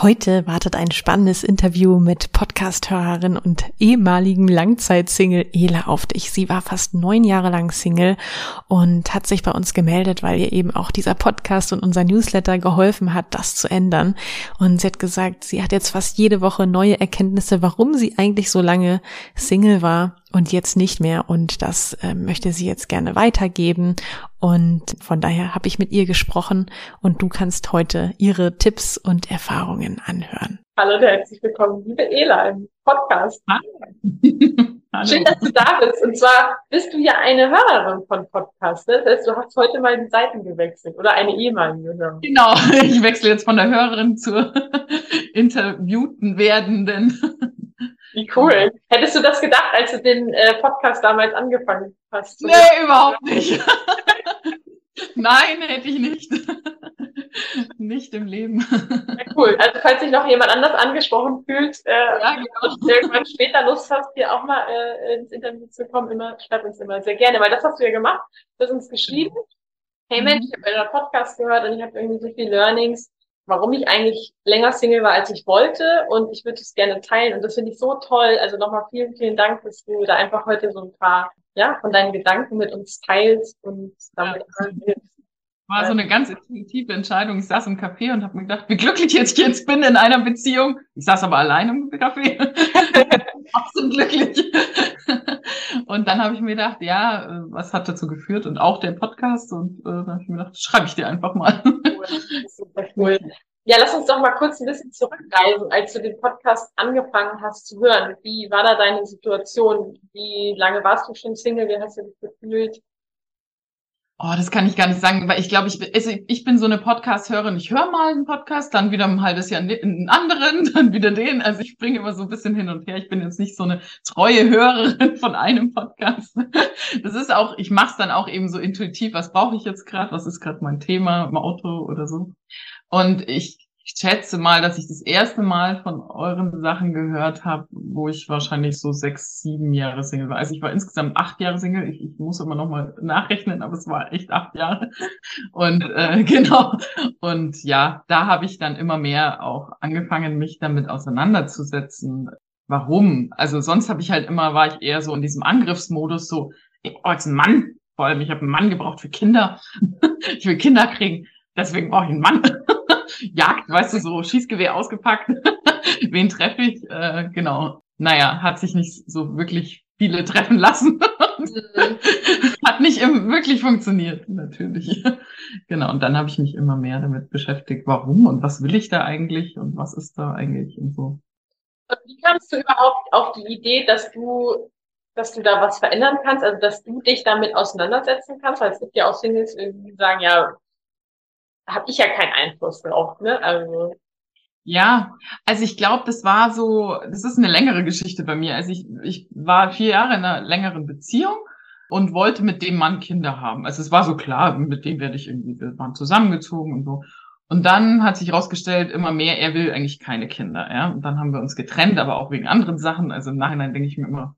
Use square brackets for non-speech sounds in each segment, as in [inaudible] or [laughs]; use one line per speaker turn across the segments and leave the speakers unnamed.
Heute wartet ein spannendes Interview mit Podcast-Hörerin und ehemaligen Langzeitsingle Ela auf dich. Sie war fast neun Jahre lang Single und hat sich bei uns gemeldet, weil ihr eben auch dieser Podcast und unser Newsletter geholfen hat, das zu ändern. Und sie hat gesagt, sie hat jetzt fast jede Woche neue Erkenntnisse, warum sie eigentlich so lange Single war und jetzt nicht mehr und das äh, möchte sie jetzt gerne weitergeben und von daher habe ich mit ihr gesprochen und du kannst heute ihre Tipps und Erfahrungen anhören.
Hallo und herzlich willkommen, liebe Ela im Podcast. [laughs] Hallo. Schön, dass du da bist. Und zwar bist du ja eine Hörerin von Podcasts. Ne? Das heißt, du hast heute mal die Seiten gewechselt oder eine ehemalige Hörerin.
Genau, [laughs] ich wechsle jetzt von der Hörerin zur [laughs] interviewten werdenden.
Wie cool. Hättest du das gedacht, als du den äh, Podcast damals angefangen hast?
Nee, überhaupt nicht. [laughs] Nein, hätte ich nicht. [laughs] nicht im Leben.
Ja, cool. Also falls sich noch jemand anders angesprochen fühlt, äh, ja, genau. und irgendwann später Lust hast, hier auch mal äh, ins Interview zu kommen, immer, schreib uns immer sehr gerne, weil das hast du ja gemacht. Du hast uns geschrieben. Hey Mensch, ich habe euren Podcast gehört und ich habe irgendwie so viele Learnings warum ich eigentlich länger Single war, als ich wollte. Und ich würde es gerne teilen. Und das finde ich so toll. Also nochmal vielen, vielen Dank, dass du da einfach heute so ein paar, ja, von deinen Gedanken mit uns teilst und damit ja.
War so eine ganz intuitive Entscheidung. Ich saß im Café und habe mir gedacht, wie glücklich ich jetzt bin in einer Beziehung. Ich saß aber allein im Café. [laughs] Absolut glücklich. Und dann habe ich mir gedacht, ja, äh, was hat dazu geführt? Und auch der Podcast. Und äh, dann habe ich mir gedacht, schreibe ich dir einfach mal.
Super cool. Ja, lass uns doch mal kurz ein bisschen zurückreisen, als du den Podcast angefangen hast zu hören. Wie war da deine Situation? Wie lange warst du schon Single? Wie hast du dich gefühlt?
Oh, das kann ich gar nicht sagen, weil ich glaube, ich, also ich bin so eine Podcast-Hörerin. Ich höre mal einen Podcast, dann wieder ein halbes Jahr einen anderen, [laughs] dann wieder den. Also ich springe immer so ein bisschen hin und her. Ich bin jetzt nicht so eine treue Hörerin von einem Podcast. [laughs] Das ist auch, ich mache es dann auch eben so intuitiv. Was brauche ich jetzt gerade? Was ist gerade mein Thema im Auto oder so? Und ich ich schätze mal, dass ich das erste Mal von euren Sachen gehört habe, wo ich wahrscheinlich so sechs, sieben Jahre Single war. Also ich war insgesamt acht Jahre Single. Ich, ich muss immer noch mal nachrechnen, aber es war echt acht Jahre. Und äh, [laughs] genau. Und ja, da habe ich dann immer mehr auch angefangen, mich damit auseinanderzusetzen. Warum? Also sonst habe ich halt immer, war ich eher so in diesem Angriffsmodus, so, ich brauche jetzt einen Mann. Vor allem, ich habe einen Mann gebraucht für Kinder. [laughs] ich will Kinder kriegen. Deswegen brauche ich einen Mann. [laughs] Jagd, weißt du, so Schießgewehr ausgepackt. [laughs] Wen treffe ich? Äh, genau. Naja, hat sich nicht so wirklich viele treffen lassen. [laughs] hat nicht wirklich funktioniert, natürlich. [laughs] genau, und dann habe ich mich immer mehr damit beschäftigt, warum und was will ich da eigentlich und was ist da eigentlich und so.
Und wie kamst du überhaupt auf die Idee, dass du, dass du da was verändern kannst, also dass du dich damit auseinandersetzen kannst? Weil es gibt ja auch Singles, die sagen, ja, habe ich ja keinen Einfluss drauf. Ne? Also
ja, also ich glaube, das war so, das ist eine längere Geschichte bei mir. Also ich, ich war vier Jahre in einer längeren Beziehung und wollte mit dem Mann Kinder haben. Also es war so klar, mit dem werde ich irgendwie, wir waren zusammengezogen und so. Und dann hat sich herausgestellt, immer mehr, er will eigentlich keine Kinder, ja. Und dann haben wir uns getrennt, aber auch wegen anderen Sachen. Also im Nachhinein denke ich mir immer,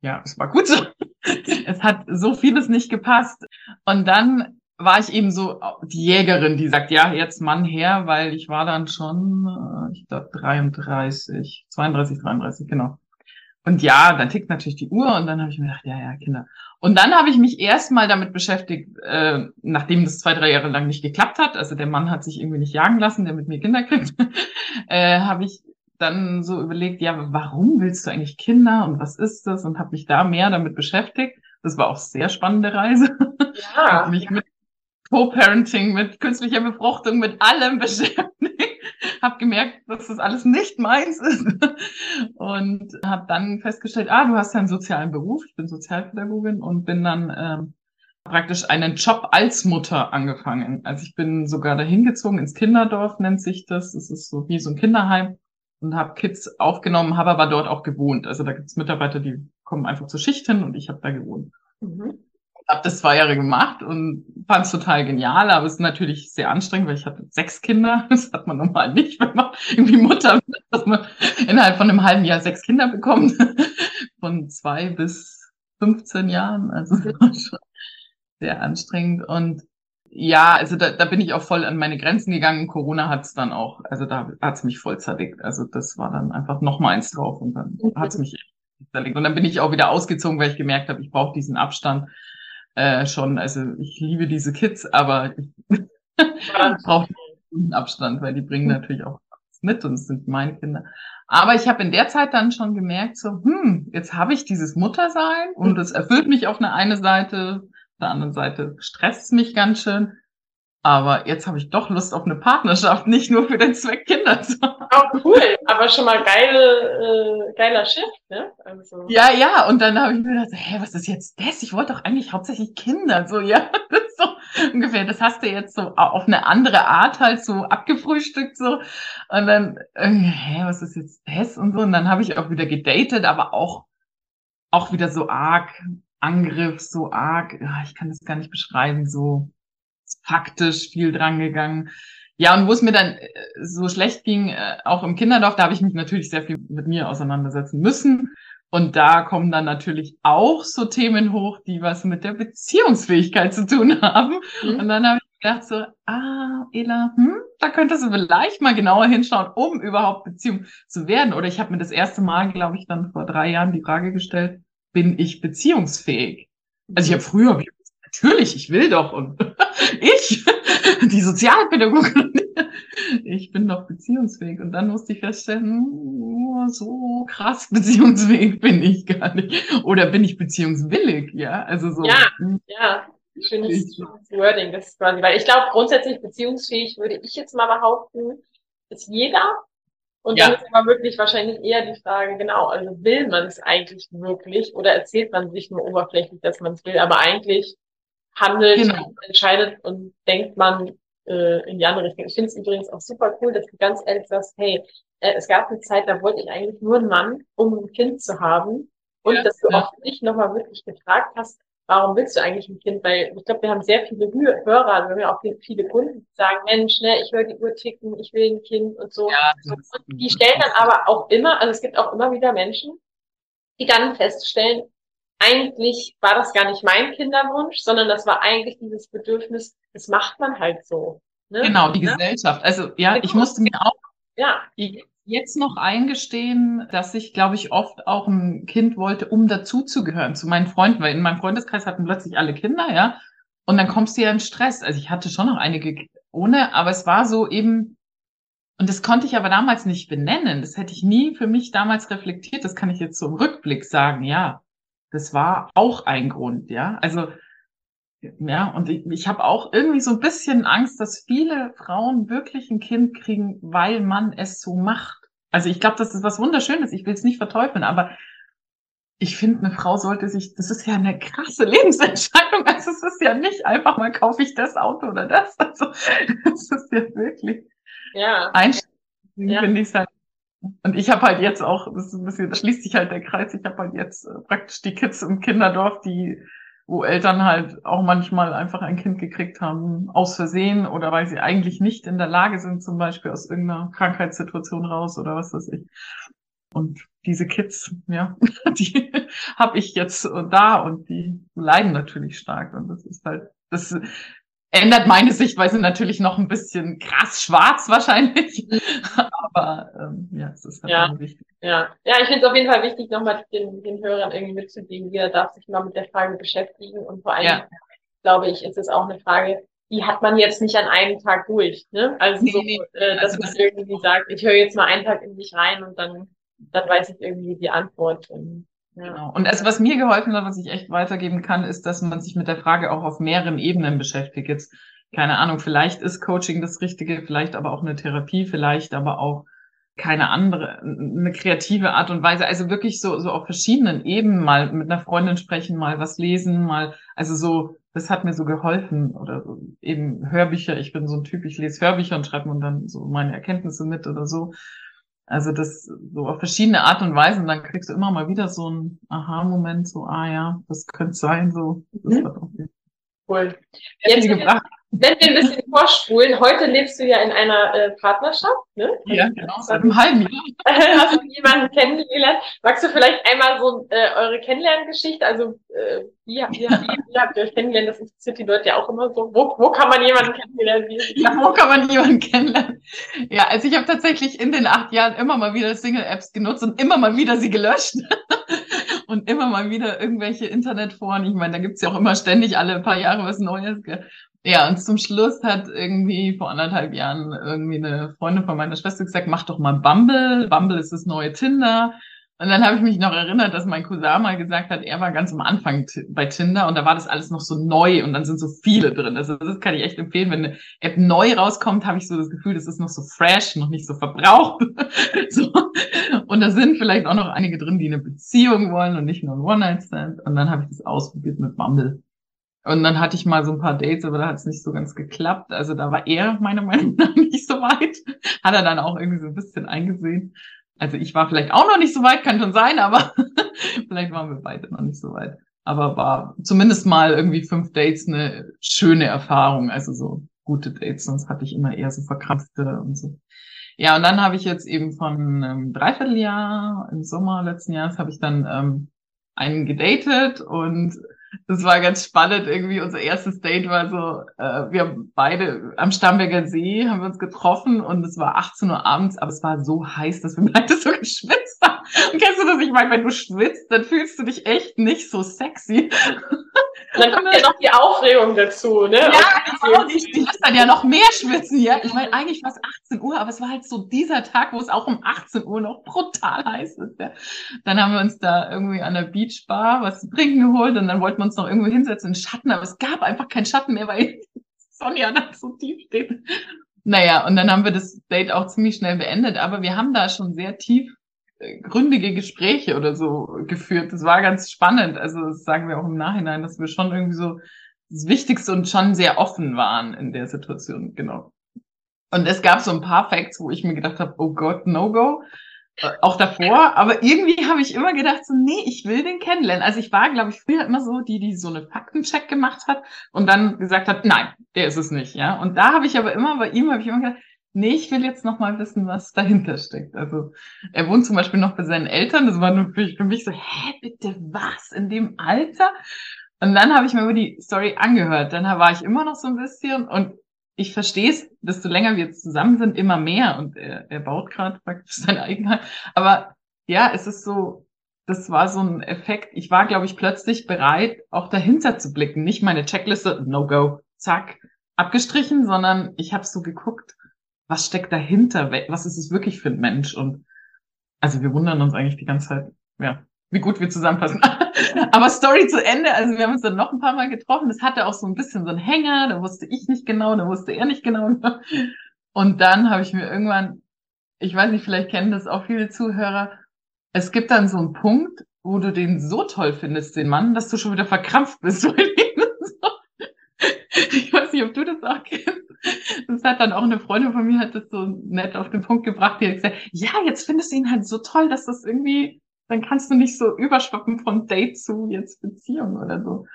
ja, es war gut so. [laughs] es hat so vieles nicht gepasst. Und dann war ich eben so die Jägerin, die sagt, ja, jetzt Mann her, weil ich war dann schon, äh, ich glaube, 33, 32, 33, genau. Und ja, dann tickt natürlich die Uhr und dann habe ich mir gedacht, ja, ja, Kinder. Und dann habe ich mich erstmal damit beschäftigt, äh, nachdem das zwei, drei Jahre lang nicht geklappt hat, also der Mann hat sich irgendwie nicht jagen lassen, der mit mir Kinder kriegt, [laughs] äh, habe ich dann so überlegt, ja, warum willst du eigentlich Kinder und was ist das? Und habe mich da mehr damit beschäftigt. Das war auch sehr spannende Reise. Ja. [laughs] mich mit Co-Parenting, mit künstlicher Befruchtung, mit allem beschäftigt. [laughs] habe gemerkt, dass das alles nicht meins ist. [laughs] Und habe dann festgestellt, ah, du hast ja einen sozialen Beruf. Ich bin Sozialpädagogin und bin dann ähm, praktisch einen Job als Mutter angefangen. Also ich bin sogar dahin gezogen, ins Kinderdorf nennt sich das. Das ist so wie so ein Kinderheim und habe Kids aufgenommen, habe aber dort auch gewohnt. Also da gibt's Mitarbeiter, die kommen einfach zur Schicht hin und ich habe da gewohnt. Mhm. Habe das zwei Jahre gemacht und fand es total genial, aber es ist natürlich sehr anstrengend, weil ich hatte sechs Kinder. [laughs] Das hat man normal nicht, wenn man irgendwie Mutter wird, dass man innerhalb von einem halben Jahr sechs Kinder bekommt. [laughs] Von zwei bis 15 Jahren. Also [laughs] sehr anstrengend. Und ja, also da, da bin ich auch voll an meine Grenzen gegangen. Corona hat es dann auch, also da hat es mich voll zerlegt. Also das war dann einfach noch mal eins drauf und dann hat es mich zerlegt. Und dann bin ich auch wieder ausgezogen, weil ich gemerkt habe, ich brauche diesen Abstand äh, schon. Also ich liebe diese Kids, aber ich brauche diesen Abstand, weil die bringen natürlich auch mit und es sind meine Kinder. Aber ich habe in der Zeit dann schon gemerkt, so, hm, jetzt habe ich dieses Muttersein und es erfüllt mich auf eine eine Seite, auf der anderen Seite stresst es mich ganz schön. Aber jetzt habe ich doch Lust auf eine Partnerschaft, nicht nur für den Zweck Kinder zu haben.
Oh, cool. Aber schon mal geile, äh, geiler Shift, ne?
Also. Ja, ja. Und dann habe ich mir gedacht, hä, was ist jetzt das? Ich wollte doch eigentlich hauptsächlich Kinder. So, ja, [laughs] so ungefähr. Das hast du jetzt so auf eine andere Art halt so abgefrühstückt so. Und dann, äh, hä, was ist jetzt das? Und so. Und dann habe ich auch wieder gedatet, aber auch, auch wieder so arg Angriff, so arg, ja, ich kann das gar nicht beschreiben, so faktisch viel dran gegangen. Ja, und wo es mir dann äh, so schlecht ging, äh, auch im Kinderdorf, da habe ich mich natürlich sehr viel mit mir auseinandersetzen müssen. Und da kommen dann natürlich auch so Themen hoch, die was mit der Beziehungsfähigkeit zu tun [laughs] haben. Mhm. Und dann habe ich gedacht so, ah, Ela, hm, da könntest du vielleicht mal genauer hinschauen, um überhaupt Beziehung zu werden. Oder ich habe mir das erste Mal, glaube ich, dann vor drei Jahren die Frage gestellt, bin ich beziehungsfähig? Also ich habe früher hab ich natürlich, ich will doch. Und [laughs] ich, die Sozialpädagogin, ich bin doch beziehungsfähig. Und dann musste ich feststellen, oh, so krass beziehungsfähig bin ich gar nicht. Oder bin ich beziehungswillig, ja? Also so.
Ja, ja. Schönes, schönes Wording, das ist quasi, weil ich glaube, grundsätzlich beziehungsfähig würde ich jetzt mal behaupten, ist jeder. Und ja. dann ist aber wirklich wahrscheinlich eher die Frage, genau, also will man es eigentlich wirklich oder erzählt man sich nur oberflächlich, dass man es will, aber eigentlich handelt, genau. entscheidet und denkt man äh, in die andere Richtung. Ich finde es übrigens auch super cool, dass du ganz ehrlich sagst, hey, äh, es gab eine Zeit, da wollte ich eigentlich nur einen Mann, um ein Kind zu haben. Und ja, dass du ja. auch dich nochmal wirklich gefragt hast, warum willst du eigentlich ein Kind? Weil ich glaube, wir haben sehr viele Hörer, also wir haben ja auch viele Kunden, die sagen, Mensch, ne, ich höre die Uhr ticken, ich will ein Kind und so. Ja, und die stellen dann aber auch immer, also es gibt auch immer wieder Menschen, die dann feststellen, eigentlich war das gar nicht mein Kinderwunsch, sondern das war eigentlich dieses Bedürfnis, das macht man halt so.
Ne? Genau, die ne? Gesellschaft. Also ja, genau. ich musste mir auch ja. jetzt noch eingestehen, dass ich, glaube ich, oft auch ein Kind wollte, um dazuzugehören zu meinen Freunden, weil in meinem Freundeskreis hatten plötzlich alle Kinder, ja. Und dann kommst du ja in Stress. Also ich hatte schon noch einige ohne, aber es war so eben, und das konnte ich aber damals nicht benennen. Das hätte ich nie für mich damals reflektiert. Das kann ich jetzt so im Rückblick sagen, ja das war auch ein Grund, ja. Also ja, und ich, ich habe auch irgendwie so ein bisschen Angst, dass viele Frauen wirklich ein Kind kriegen, weil man es so macht. Also ich glaube, das ist was Wunderschönes. Ich will es nicht verteufeln, aber ich finde, eine Frau sollte sich, das ist ja eine krasse Lebensentscheidung. Also es ist ja nicht einfach mal kaufe ich das Auto oder das. Also [laughs] das ist ja wirklich
ja.
Einstellung, ja. finde ich halt und ich habe halt jetzt auch, das ist ein bisschen, da schließt sich halt der Kreis, ich habe halt jetzt äh, praktisch die Kids im Kinderdorf, die, wo Eltern halt auch manchmal einfach ein Kind gekriegt haben, aus Versehen oder weil sie eigentlich nicht in der Lage sind, zum Beispiel aus irgendeiner Krankheitssituation raus oder was weiß ich. Und diese Kids, ja, [laughs] die habe ich jetzt da und die leiden natürlich stark. Und das ist halt, das ändert meine Sichtweise natürlich noch ein bisschen krass schwarz wahrscheinlich. Mhm. Aber ähm, ja, es ist halt
ja. wichtig. Ja, ja ich finde es auf jeden Fall wichtig, nochmal den, den Hörern irgendwie mitzugeben, jeder darf sich mal mit der Frage beschäftigen. Und vor allem, ja. glaube ich, ist es auch eine Frage, die hat man jetzt nicht an einem Tag durch. Ne? Also, nee, so, nee. Äh, dass also man irgendwie sagt, ich höre jetzt mal einen Tag in mich rein und dann, dann weiß ich irgendwie die Antwort. Und,
Genau. Und also was mir geholfen hat, was ich echt weitergeben kann, ist, dass man sich mit der Frage auch auf mehreren Ebenen beschäftigt. Jetzt, keine Ahnung, vielleicht ist Coaching das Richtige, vielleicht aber auch eine Therapie, vielleicht aber auch keine andere, eine kreative Art und Weise. Also wirklich so, so auf verschiedenen Ebenen mal mit einer Freundin sprechen, mal was lesen, mal, also so, das hat mir so geholfen. Oder eben Hörbücher. Ich bin so ein Typ, ich lese Hörbücher und schreibe mir dann so meine Erkenntnisse mit oder so. Also das so auf verschiedene Art und Weise und dann kriegst du immer mal wieder so einen Aha-Moment, so, ah ja, das könnte sein, so. Das mhm.
okay. Cool. Jetzt, gebracht. Wenn wir ein bisschen vorspulen, heute lebst du ja in einer äh, Partnerschaft, ne?
Ja, genau, seit einem halben Jahr. [laughs]
Hast du jemanden kennengelernt? Magst du vielleicht einmal so äh, eure Kennenlerngeschichte, also äh, wie, wie, wie, wie habt ihr euch kennengelernt? Das interessiert die Leute ja auch immer so. Wo, wo kann man jemanden kennenlernen?
Ja, wo kann man jemanden kennenlernen? Ja, also ich habe tatsächlich in den acht Jahren immer mal wieder Single-Apps genutzt und immer mal wieder sie gelöscht. [laughs] und immer mal wieder irgendwelche Internetforen. Ich meine, da gibt's ja auch immer ständig alle paar Jahre was Neues. Gell? Ja, und zum Schluss hat irgendwie vor anderthalb Jahren irgendwie eine Freundin von meiner Schwester gesagt, mach doch mal Bumble. Bumble ist das neue Tinder. Und dann habe ich mich noch erinnert, dass mein Cousin mal gesagt hat, er war ganz am Anfang bei Tinder und da war das alles noch so neu und dann sind so viele drin. Also das kann ich echt empfehlen. Wenn eine App neu rauskommt, habe ich so das Gefühl, das ist noch so fresh, noch nicht so verbraucht. [laughs] so. Und da sind vielleicht auch noch einige drin, die eine Beziehung wollen und nicht nur ein One-Night-Stand. Und dann habe ich das ausprobiert mit Bumble. Und dann hatte ich mal so ein paar Dates, aber da hat es nicht so ganz geklappt. Also da war er meiner Meinung nach [laughs] nicht so weit. Hat er dann auch irgendwie so ein bisschen eingesehen. Also ich war vielleicht auch noch nicht so weit, kann schon sein, aber [laughs] vielleicht waren wir beide noch nicht so weit. Aber war zumindest mal irgendwie fünf Dates eine schöne Erfahrung. Also so gute Dates, sonst hatte ich immer eher so verkrampfte und so. Ja, und dann habe ich jetzt eben von einem Dreivierteljahr im Sommer letzten Jahres habe ich dann ähm, einen gedatet und das war ganz spannend irgendwie. Unser erstes Date war so, äh, wir haben beide am Starnberger See haben wir uns getroffen und es war 18 Uhr abends, aber es war so heiß, dass wir [laughs] beide so geschwitzt haben. Und kennst du das? Ich meine, wenn du schwitzt, dann fühlst du dich echt nicht so sexy.
Dann kommt ja noch die Aufregung dazu, ne?
Ja, genau, die, die lässt dann ja noch mehr schwitzen, ja. Ich meine, eigentlich war es 18 Uhr, aber es war halt so dieser Tag, wo es auch um 18 Uhr noch brutal heiß ist, ja. Dann haben wir uns da irgendwie an der Beachbar was zu trinken geholt und dann wollten wir uns noch irgendwo hinsetzen in Schatten, aber es gab einfach keinen Schatten mehr, weil [laughs] Sonja da so tief steht. Naja, und dann haben wir das Date auch ziemlich schnell beendet, aber wir haben da schon sehr tief gründige Gespräche oder so geführt. Das war ganz spannend. Also das sagen wir auch im Nachhinein, dass wir schon irgendwie so das Wichtigste und schon sehr offen waren in der Situation. Genau. Und es gab so ein paar Facts, wo ich mir gedacht habe, oh Gott, no go. Auch davor, aber irgendwie habe ich immer gedacht, so, nee, ich will den kennenlernen. Also ich war, glaube ich, früher immer so die, die so eine Faktencheck gemacht hat und dann gesagt hat, nein, der ist es nicht, ja. Und da habe ich aber immer, bei ihm habe ich immer gedacht, nee, ich will jetzt noch mal wissen, was dahinter steckt. Also er wohnt zum Beispiel noch bei seinen Eltern. Das war natürlich für mich so, hä, bitte was in dem Alter? Und dann habe ich mir über die Story angehört. Dann war ich immer noch so ein bisschen und ich verstehe es, desto länger wir jetzt zusammen sind, immer mehr. Und er, er baut gerade praktisch seine Eigenheit. Aber ja, es ist so, das war so ein Effekt. Ich war, glaube ich, plötzlich bereit, auch dahinter zu blicken. Nicht meine Checkliste, no go, zack, abgestrichen, sondern ich habe so geguckt, was steckt dahinter? Was ist es wirklich für ein Mensch? Und also wir wundern uns eigentlich die ganze Zeit, ja, wie gut wir zusammenpassen. [laughs] Aber Story zu Ende, also wir haben uns dann noch ein paar Mal getroffen. Das hatte auch so ein bisschen so einen Hänger, da wusste ich nicht genau, da wusste er nicht genau. [laughs] Und dann habe ich mir irgendwann, ich weiß nicht, vielleicht kennen das auch viele Zuhörer, es gibt dann so einen Punkt, wo du den so toll findest, den Mann, dass du schon wieder verkrampft bist. [laughs] ich weiß nicht, ob du das auch kennst. Das hat dann auch eine Freundin von mir hat das so nett auf den Punkt gebracht, die hat gesagt, ja, jetzt findest du ihn halt so toll, dass das irgendwie, dann kannst du nicht so überschwappen von Date zu jetzt Beziehung oder so.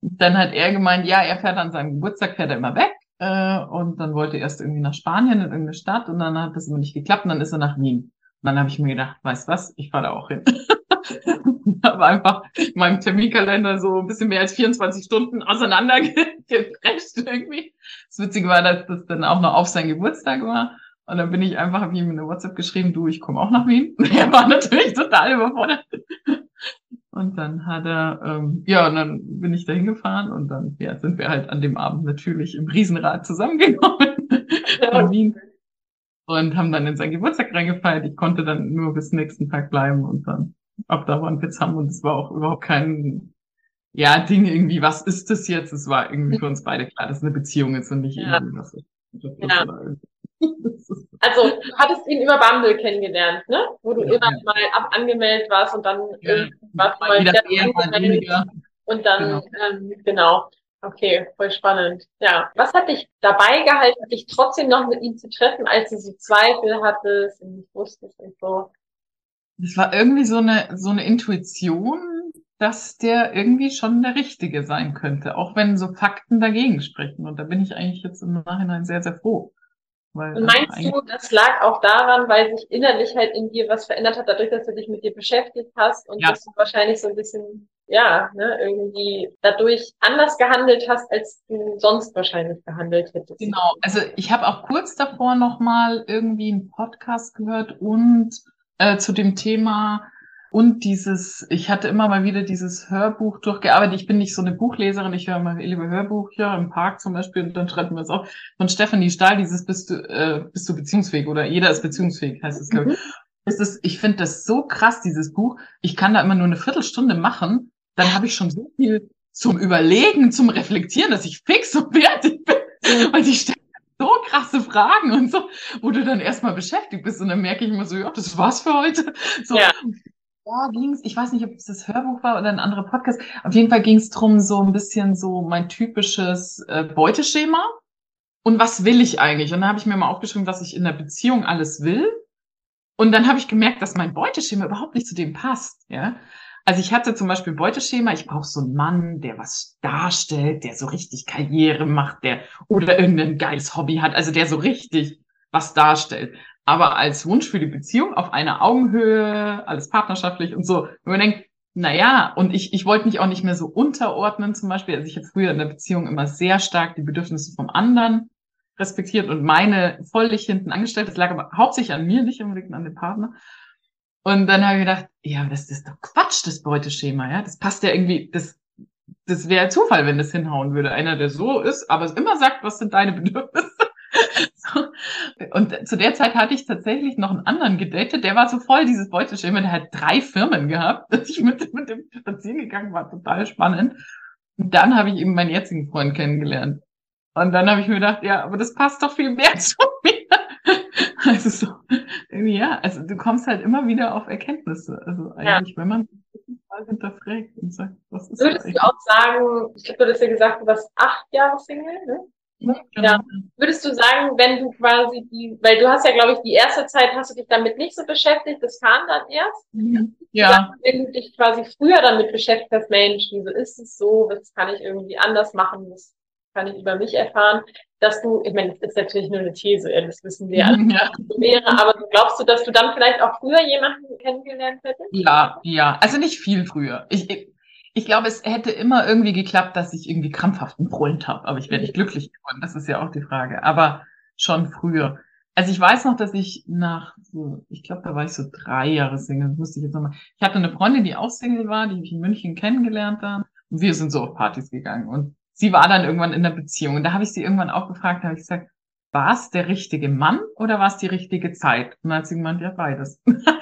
Dann hat er gemeint, ja, er fährt an seinem Geburtstag, fährt er immer weg. Äh, und dann wollte er erst irgendwie nach Spanien in irgendeine Stadt und dann hat das immer nicht geklappt und dann ist er nach Wien. Und dann habe ich mir gedacht, weißt was, ich fahre da auch hin. [laughs] habe einfach in meinem Terminkalender so ein bisschen mehr als 24 Stunden auseinandergeprescht [laughs] irgendwie. Das Witzige war, dass das dann auch noch auf sein Geburtstag war. Und dann bin ich einfach, habe ihm eine WhatsApp geschrieben, du, ich komme auch nach Wien. [laughs] Er war natürlich total überfordert. Und dann hat er, ähm, ja, und dann bin ich da hingefahren und dann ja, sind wir halt an dem Abend natürlich im Riesenrad zusammengekommen Wien und haben dann in seinen Geburtstag reingefeiert. Ich konnte dann nur bis nächsten Tag bleiben und dann ab da waren Witz haben und es war auch überhaupt kein ja, Ding irgendwie, was ist das jetzt? Es war irgendwie für uns beide klar, dass es eine Beziehung ist und nicht ja. irgendwie was. Ja.
Also, du hattest ihn über Bumble kennengelernt, ne? Wo du ja, immer ja. mal ab angemeldet warst und dann ja. irgendwas mal wieder weniger. Und dann, genau. Ähm, genau. Okay, voll spannend. Ja. Was hat dich dabei gehalten, dich trotzdem noch mit ihm zu treffen, als du so Zweifel hattest und nicht wusstest und so?
Das war irgendwie so eine, so eine Intuition, dass der irgendwie schon der Richtige sein könnte, auch wenn so Fakten dagegen sprechen. Und da bin ich eigentlich jetzt im Nachhinein sehr, sehr froh.
Weil und meinst du, das lag auch daran, weil sich innerlich halt in dir was verändert hat, dadurch, dass du dich mit dir beschäftigt hast und ja. dass du wahrscheinlich so ein bisschen ja, ne, irgendwie dadurch anders gehandelt hast, als du sonst wahrscheinlich gehandelt hättest.
Genau, also ich habe auch kurz davor nochmal irgendwie einen Podcast gehört und äh, zu dem Thema und dieses, ich hatte immer mal wieder dieses Hörbuch durchgearbeitet. Ich bin nicht so eine Buchleserin, ich höre mal liebe Hörbücher im Park zum Beispiel und dann schreiben wir es auch von Stephanie Stahl, dieses bist du, äh, bist du beziehungsfähig oder jeder ist beziehungsfähig, heißt es, glaube ich. Mhm. Es ist, ich finde das so krass, dieses Buch. Ich kann da immer nur eine Viertelstunde machen dann habe ich schon so viel zum Überlegen, zum Reflektieren, dass ich fix und fertig bin. Und ich stelle so krasse Fragen und so, wo du dann erstmal beschäftigt bist und dann merke ich immer so, ja, das war's für heute. So, ja. Ja, ging's. Ich weiß nicht, ob es das Hörbuch war oder ein anderer Podcast. Auf jeden Fall ging's drum so ein bisschen so mein typisches äh, Beuteschema. Und was will ich eigentlich? Und dann habe ich mir mal aufgeschrieben, was ich in der Beziehung alles will. Und dann habe ich gemerkt, dass mein Beuteschema überhaupt nicht zu dem passt. Ja, also ich hatte zum Beispiel Beuteschema, ich brauche so einen Mann, der was darstellt, der so richtig Karriere macht, der oder irgendein geiles Hobby hat, also der so richtig was darstellt. Aber als Wunsch für die Beziehung auf einer Augenhöhe, alles partnerschaftlich und so, wenn man denkt, na ja, und ich, ich wollte mich auch nicht mehr so unterordnen zum Beispiel. Also ich habe früher in der Beziehung immer sehr stark die Bedürfnisse vom anderen respektiert und meine völlig hinten angestellt. Das lag aber hauptsächlich an mir, nicht unbedingt an dem Partner. Und dann habe ich gedacht, ja, das ist doch Quatsch, das Beuteschema, ja. Das passt ja irgendwie, das, das wäre Zufall, wenn das hinhauen würde. Einer, der so ist, aber immer sagt, was sind deine Bedürfnisse. So. Und zu der Zeit hatte ich tatsächlich noch einen anderen gedatet, der war so voll dieses Beuteschema, der hat drei Firmen gehabt, dass ich mit, mit dem spazieren gegangen war, total spannend. Und dann habe ich eben meinen jetzigen Freund kennengelernt. Und dann habe ich mir gedacht, ja, aber das passt doch viel mehr [laughs] zu mir. Also so, ja, also du kommst halt immer wieder auf Erkenntnisse. Also eigentlich, ja. wenn man mal hinterfragt und sagt, was ist
Würdest du auch sagen, ich glaube, du hast ja gesagt, du warst acht Jahre Single, ne? Ja, genau. ja. Würdest du sagen, wenn du quasi die, weil du hast ja, glaube ich, die erste Zeit hast du dich damit nicht so beschäftigt, das kam dann erst.
Mhm. Ja. Sagen,
wenn du dich quasi früher damit beschäftigt hast, Mensch, wieso ist es so, was kann ich irgendwie anders machen, was kann ich über mich erfahren, dass du, ich meine, das ist natürlich nur eine These, das wissen wir alle, ja. wäre, aber glaubst du, dass du dann vielleicht auch früher jemanden kennengelernt hättest?
Ja, ja, also nicht viel früher. Ich, ich, glaube, es hätte immer irgendwie geklappt, dass ich irgendwie krampfhaft brüllt habe, aber ich wäre nicht glücklich geworden, das ist ja auch die Frage, aber schon früher. Also ich weiß noch, dass ich nach so, ich glaube, da war ich so drei Jahre Single, das musste ich jetzt nochmal. Ich hatte eine Freundin, die auch Single war, die ich in München kennengelernt habe. Und wir sind so auf Partys gegangen. Und sie war dann irgendwann in der Beziehung. Und da habe ich sie irgendwann auch gefragt, da habe ich gesagt, war es der richtige Mann oder war es die richtige Zeit? Und dann hat sie gemeint, ja, beides. [laughs]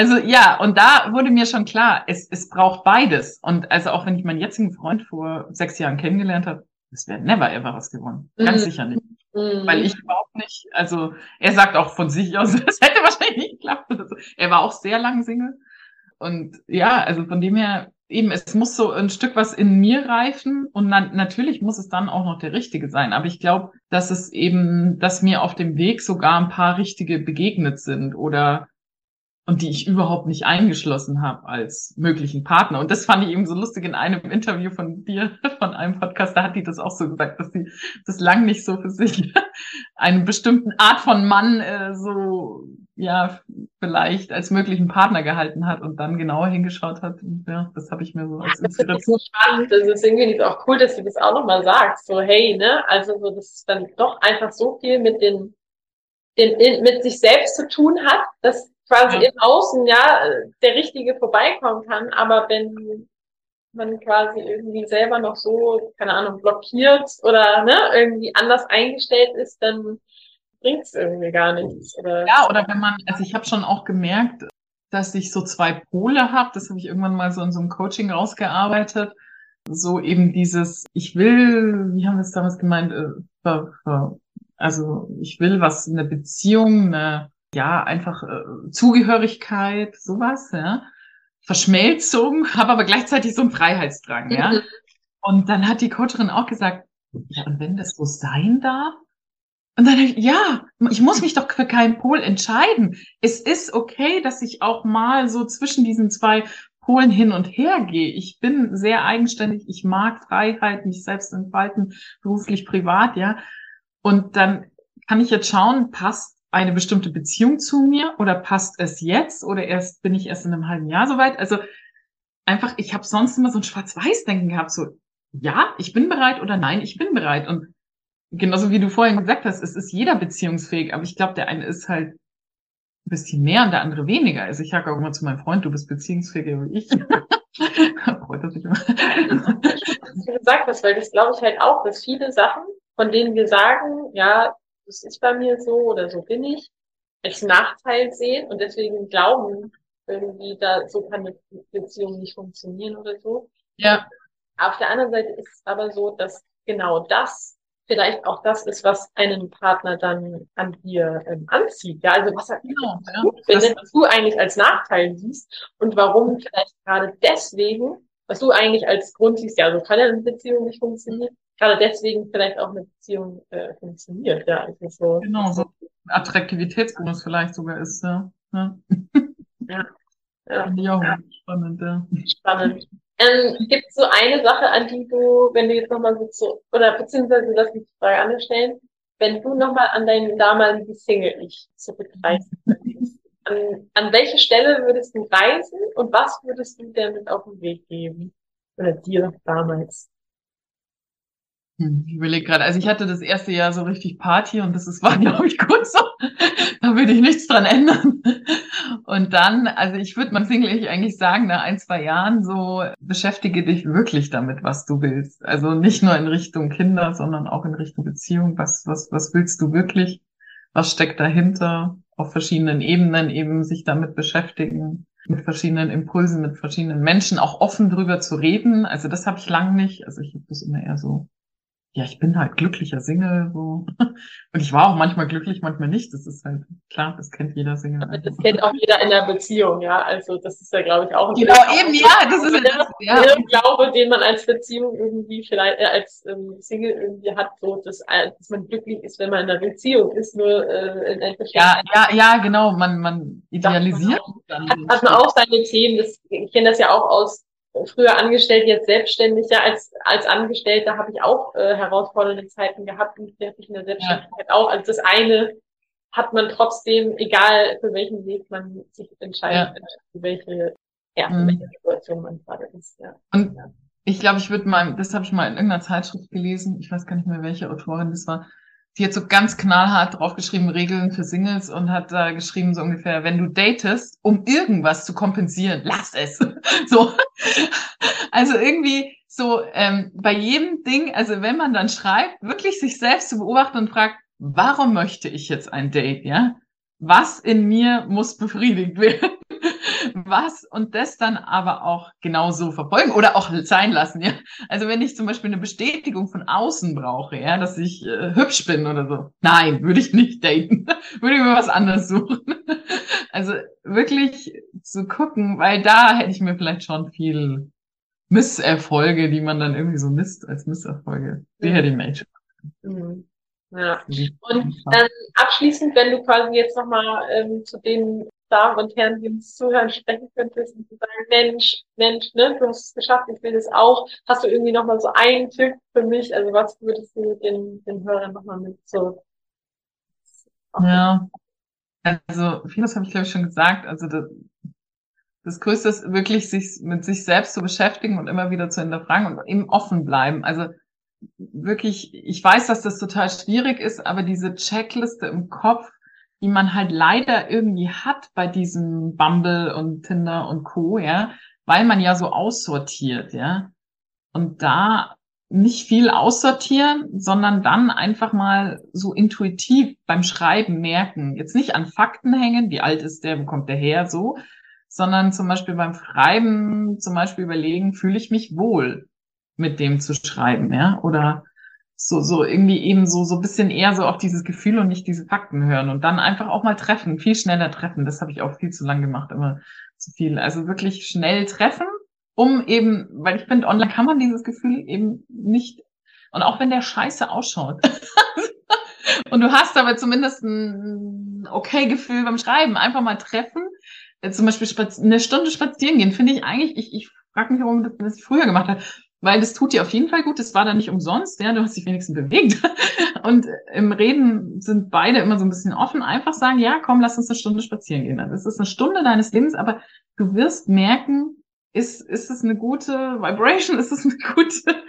also, ja, und da wurde mir schon klar, es, es braucht beides. Und also auch wenn ich meinen jetzigen Freund vor sechs Jahren kennengelernt habe, es wäre never ever was gewonnen. Ganz mhm. sicher nicht. Mhm. Weil ich überhaupt nicht, also er sagt auch von sich aus, [laughs] es hätte wahrscheinlich nicht geklappt. Also, er war auch sehr lang Single. Und ja, also von dem her, eben, es muss so ein Stück was in mir reifen und na natürlich muss es dann auch noch der Richtige sein. Aber ich glaube, dass es eben, dass mir auf dem Weg sogar ein paar Richtige begegnet sind oder und die ich überhaupt nicht eingeschlossen habe als möglichen Partner. Und das fand ich eben so lustig in einem Interview von dir, [laughs] von einem Podcast, da hat die das auch so gesagt, dass sie das lang nicht so für sich [laughs] eine bestimmten Art von Mann äh, so ja vielleicht als möglichen Partner gehalten hat und dann genauer hingeschaut hat. Und ja, das habe ich mir so als Inspiration.
Das ist so spannend. Das ist irgendwie auch cool, dass du das auch nochmal sagst. So, hey, ne, also so, das ist dann doch einfach so viel mit den, den, mit sich selbst zu tun hat, dass quasi ja. im Außen ja der Richtige vorbeikommen kann, aber wenn man quasi irgendwie selber noch so, keine Ahnung, blockiert oder ne, irgendwie anders eingestellt ist, dann bringt es irgendwie gar nichts. Oder
ja, oder wenn man, also ich habe schon auch gemerkt, dass ich so zwei Pole habe, das habe ich irgendwann mal so in so einem Coaching rausgearbeitet. So eben dieses, ich will, wie haben wir es damals gemeint, äh, also ich will was, eine Beziehung, eine, ja, einfach äh, Zugehörigkeit, sowas, ja. Verschmelzung, [laughs] habe aber gleichzeitig so einen Freiheitsdrang, ja. Und dann hat die Coacherin auch gesagt, ja, und wenn das so sein darf? Und dann, ja, ich muss mich doch für keinen Pol entscheiden. Es ist okay, dass ich auch mal so zwischen diesen zwei Polen hin und her gehe. Ich bin sehr eigenständig. Ich mag Freiheit, mich selbst entfalten, beruflich, privat, ja. Und dann kann ich jetzt schauen, passt eine bestimmte Beziehung zu mir oder passt es jetzt oder erst bin ich erst in einem halben Jahr soweit? Also einfach, ich habe sonst immer so ein Schwarz-Weiß-Denken gehabt, so ja, ich bin bereit oder nein, ich bin bereit. Und genauso wie du vorhin gesagt hast, es ist jeder beziehungsfähig, aber ich glaube, der eine ist halt ein bisschen mehr und der andere weniger. Also ich sage auch immer zu meinem Freund, du bist beziehungsfähiger wie ich. [laughs] Freut er sich immer.
Was du gesagt hast, weil das glaube ich halt auch, dass viele Sachen, von denen wir sagen, ja, das ist bei mir so oder so bin ich, als Nachteil sehen und deswegen glauben, irgendwie da so kann eine Beziehung nicht funktionieren oder so.
Ja.
Auf der anderen Seite ist es aber so, dass genau das vielleicht auch das ist, was einen Partner dann an dir ähm, anzieht. Ja, also was er genau, ja. gut findet, was du eigentlich als Nachteil siehst und warum vielleicht gerade deswegen, was du eigentlich als Grund siehst, ja, so kann ja eine Beziehung nicht funktionieren, gerade deswegen vielleicht auch eine Beziehung äh, funktioniert. Ja, also so.
Genau, so Attraktivitätsbonus vielleicht sogar ist, ja. Ja.
ja. ja.
ja. Spannend, ja.
Spannend. Ähm, Gibt es so eine Sache, an die du, wenn du jetzt nochmal so, zu, oder beziehungsweise lass mich die Frage anders stellen, wenn du nochmal an deinen damaligen Single-Ich zurückreisen [laughs] an, an welche Stelle würdest du reisen und was würdest du dir mit auf den Weg geben? Oder dir damals?
Hm, ich überlege gerade, also ich hatte das erste Jahr so richtig Party und das war, [laughs] glaube ich, gut so. da würde ich nichts dran ändern. Und dann, also ich würde man Single eigentlich sagen, nach ein, zwei Jahren so, beschäftige dich wirklich damit, was du willst. Also nicht nur in Richtung Kinder, sondern auch in Richtung Beziehung. Was, was, was willst du wirklich? Was steckt dahinter? Auf verschiedenen Ebenen eben sich damit beschäftigen mit verschiedenen Impulsen, mit verschiedenen Menschen auch offen drüber zu reden. Also das habe ich lang nicht. Also ich habe das immer eher so ja, ich bin halt glücklicher Single, so. [laughs] Und ich war auch manchmal glücklich, manchmal nicht. Das ist halt klar, das kennt jeder Single.
Aber das kennt auch jeder in der Beziehung, ja. Also das ist ja, glaube ich, auch ein
Genau, eben, ja, das ist
der, ja. der Glaube, den man als Beziehung irgendwie vielleicht äh, als ähm, Single irgendwie hat, so dass, äh, dass man glücklich ist, wenn man in einer Beziehung ist, nur äh, in
Ja, ja, ja, genau. Man, man idealisiert.
Man auch, hat, hat man auch seine Themen. Das, ich kenne das ja auch aus früher angestellt, jetzt selbstständig. Ja, als, als Angestellter habe ich auch äh, herausfordernde Zeiten gehabt und ich in der Selbstständigkeit ja. auch. Also das eine hat man trotzdem, egal für welchen Weg man sich entscheidet, ja. für welche, ja, für mhm. welche Situation man gerade ist. Ja.
Und ja. ich glaube, ich würde mal, das habe ich mal in irgendeiner Zeitschrift gelesen, ich weiß gar nicht mehr, welche Autorin das war, die hat so ganz knallhart draufgeschrieben, Regeln für Singles und hat da geschrieben, so ungefähr, wenn du datest, um irgendwas zu kompensieren, lass es. [laughs] so. Also irgendwie so ähm, bei jedem Ding, also wenn man dann schreibt, wirklich sich selbst zu beobachten und fragt, warum möchte ich jetzt ein Date, ja? Was in mir muss befriedigt werden? Was und das dann aber auch genauso verfolgen oder auch sein lassen, ja. Also wenn ich zum Beispiel eine Bestätigung von außen brauche, ja, dass ich äh, hübsch bin oder so, nein, würde ich nicht daten, [laughs] würde ich mir was anderes suchen. [laughs] Also wirklich zu gucken, weil da hätte ich mir vielleicht schon viel Misserfolge, die man dann irgendwie so misst als Misserfolge, die hätte ich mir echt
mhm. Ja. Und ähm, abschließend, wenn du quasi jetzt nochmal ähm, zu den Damen und Herren, die uns zuhören, sprechen könntest und sagen, Mensch, Mensch, ne, du hast es geschafft, ich will das auch. Hast du irgendwie nochmal so einen Tipp für mich? Also was würdest du den, den Hörern nochmal mit so?
Ja, also vieles habe ich glaube ich schon gesagt. Also das, das Größte ist wirklich, sich mit sich selbst zu beschäftigen und immer wieder zu hinterfragen und eben offen bleiben. Also wirklich, ich weiß, dass das total schwierig ist, aber diese Checkliste im Kopf, die man halt leider irgendwie hat bei diesem Bumble und Tinder und Co., ja, weil man ja so aussortiert, ja. Und da nicht viel aussortieren, sondern dann einfach mal so intuitiv beim Schreiben merken. Jetzt nicht an Fakten hängen, wie alt ist der, wo kommt der her, so, sondern zum Beispiel beim Schreiben zum Beispiel überlegen, fühle ich mich wohl mit dem zu schreiben, ja, oder so, so irgendwie eben so, so bisschen eher so auf dieses Gefühl und nicht diese Fakten hören und dann einfach auch mal treffen, viel schneller treffen. Das habe ich auch viel zu lang gemacht, immer zu viel. Also wirklich schnell treffen um eben, weil ich finde, online kann man dieses Gefühl eben nicht, und auch wenn der scheiße ausschaut. [laughs] und du hast aber zumindest ein okay Gefühl beim Schreiben, einfach mal treffen, zum Beispiel eine Stunde spazieren gehen, finde ich eigentlich, ich, ich frage mich, warum das früher gemacht hat, weil das tut dir auf jeden Fall gut. Das war dann nicht umsonst, ja, du hast dich wenigstens bewegt. [laughs] Und im Reden sind beide immer so ein bisschen offen. Einfach sagen, ja, komm, lass uns eine Stunde spazieren gehen. Das ist eine Stunde deines Lebens, aber du wirst merken, ist, ist es eine gute Vibration, [laughs] ist es eine gute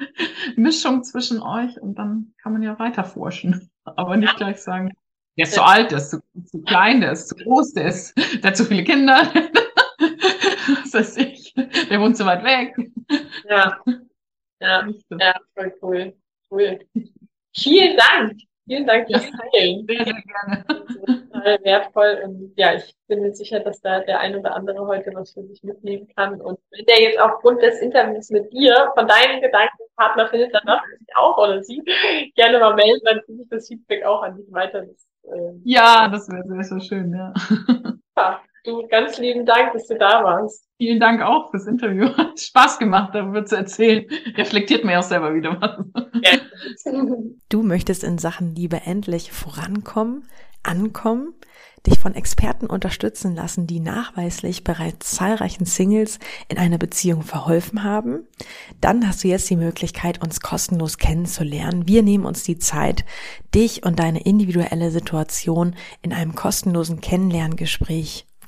Mischung zwischen euch und dann kann man ja weiter forschen. Aber nicht gleich sagen, der ist zu alt, der ist zu, zu klein, der ist zu groß, der ist, der hat zu viele Kinder. [laughs] Was weiß ich, der wohnt zu weit weg.
Ja. Ja, ja, voll cool. Cool. Vielen Dank. Vielen Dank fürs Teilen. Sehr, sehr gerne. Total wertvoll. Und ja, ich bin mir sicher, dass da der ein oder andere heute was für sich mitnehmen kann. Und wenn der jetzt aufgrund des Interviews mit dir von deinen Gedankenpartner findet, dann darf sich auch oder sie gerne mal melden, dann kriege ich das Feedback auch an dich weiter. Das,
äh, ja, das wäre sehr, sehr schön, ja.
ja. Du, ganz lieben Dank, dass du da warst.
Vielen Dank auch fürs Interview. [laughs] Hat Spaß gemacht, darüber zu erzählen. Reflektiert mir auch selber wieder was. [laughs]
Du möchtest in Sachen Liebe endlich vorankommen, ankommen, dich von Experten unterstützen lassen, die nachweislich bereits zahlreichen Singles in einer Beziehung verholfen haben, dann hast du jetzt die Möglichkeit, uns kostenlos kennenzulernen. Wir nehmen uns die Zeit, dich und deine individuelle Situation in einem kostenlosen Kennenlerngespräch